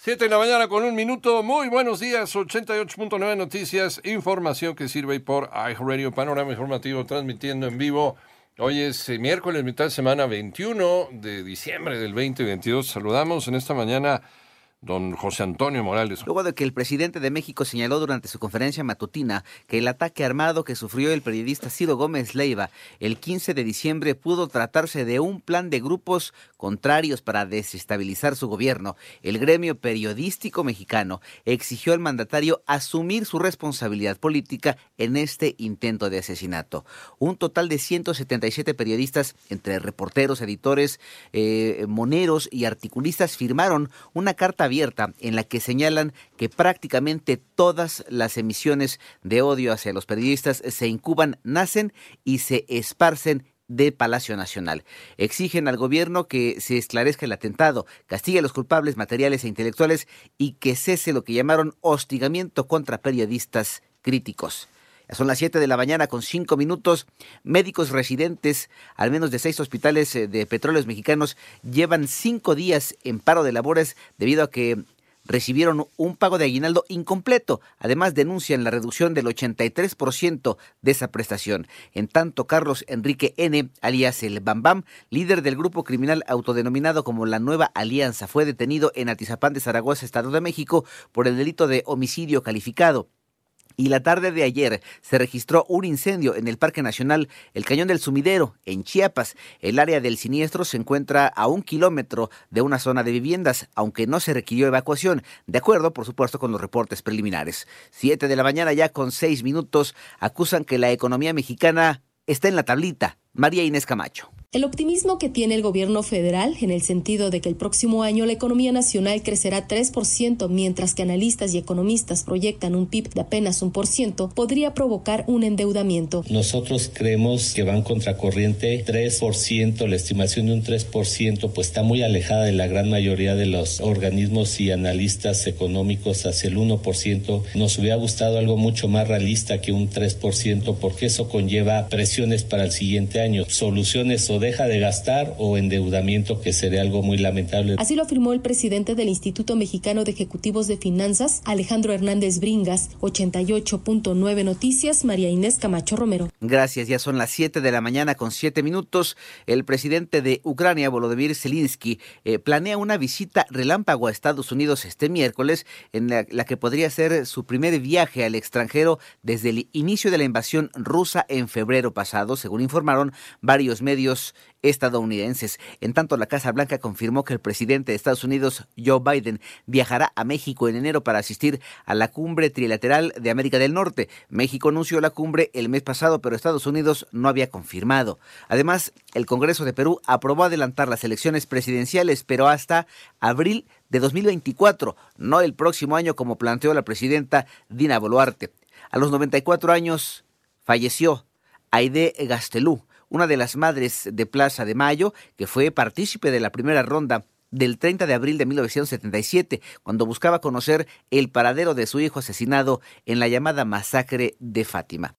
Siete de la mañana con un minuto. Muy buenos días. 88.9 Noticias. Información que sirve por iHeartRadio Panorama Informativo transmitiendo en vivo. Hoy es eh, miércoles, mitad de semana 21 de diciembre del 2022. Saludamos en esta mañana Don José Antonio Morales. Luego de que el presidente de México señaló durante su conferencia matutina que el ataque armado que sufrió el periodista Ciro Gómez Leiva el 15 de diciembre pudo tratarse de un plan de grupos contrarios para desestabilizar su gobierno, el gremio periodístico mexicano exigió al mandatario asumir su responsabilidad política en este intento de asesinato. Un total de 177 periodistas, entre reporteros, editores, eh, moneros y articulistas, firmaron una carta abierta en la que señalan que prácticamente todas las emisiones de odio hacia los periodistas se incuban, nacen y se esparcen de Palacio Nacional. Exigen al gobierno que se esclarezca el atentado, castigue a los culpables materiales e intelectuales y que cese lo que llamaron hostigamiento contra periodistas críticos. Son las 7 de la mañana con 5 minutos. Médicos residentes, al menos de seis hospitales eh, de petróleos mexicanos, llevan cinco días en paro de labores debido a que recibieron un pago de aguinaldo incompleto. Además, denuncian la reducción del 83% de esa prestación. En tanto, Carlos Enrique N., alias el Bambam, líder del grupo criminal autodenominado como la Nueva Alianza, fue detenido en Atizapán de Zaragoza, Estado de México, por el delito de homicidio calificado y la tarde de ayer se registró un incendio en el Parque Nacional El Cañón del Sumidero, en Chiapas. El área del siniestro se encuentra a un kilómetro de una zona de viviendas, aunque no se requirió evacuación, de acuerdo, por supuesto, con los reportes preliminares. Siete de la mañana ya con seis minutos acusan que la economía mexicana está en la tablita. María Inés Camacho. El optimismo que tiene el gobierno federal en el sentido de que el próximo año la economía nacional crecerá 3%, mientras que analistas y economistas proyectan un PIB de apenas un por ciento, podría provocar un endeudamiento. Nosotros creemos que van contracorriente 3%, la estimación de un 3%, pues está muy alejada de la gran mayoría de los organismos y analistas económicos hacia el 1%. Nos hubiera gustado algo mucho más realista que un 3%, porque eso conlleva presiones para el siguiente año, soluciones o deja de gastar o endeudamiento, que sería algo muy lamentable. Así lo afirmó el presidente del Instituto Mexicano de Ejecutivos de Finanzas, Alejandro Hernández Bringas, 88.9 Noticias, María Inés Camacho Romero. Gracias, ya son las 7 de la mañana con 7 minutos. El presidente de Ucrania, Volodymyr Zelensky, eh, planea una visita relámpago a Estados Unidos este miércoles, en la, la que podría ser su primer viaje al extranjero desde el inicio de la invasión rusa en febrero pasado, según informaron varios medios estadounidenses. En tanto, la Casa Blanca confirmó que el presidente de Estados Unidos, Joe Biden, viajará a México en enero para asistir a la cumbre trilateral de América del Norte. México anunció la cumbre el mes pasado, pero Estados Unidos no había confirmado. Además, el Congreso de Perú aprobó adelantar las elecciones presidenciales, pero hasta abril de 2024, no el próximo año como planteó la presidenta Dina Boluarte. A los 94 años falleció Aide Gastelú, una de las madres de Plaza de Mayo, que fue partícipe de la primera ronda del 30 de abril de 1977, cuando buscaba conocer el paradero de su hijo asesinado en la llamada masacre de Fátima.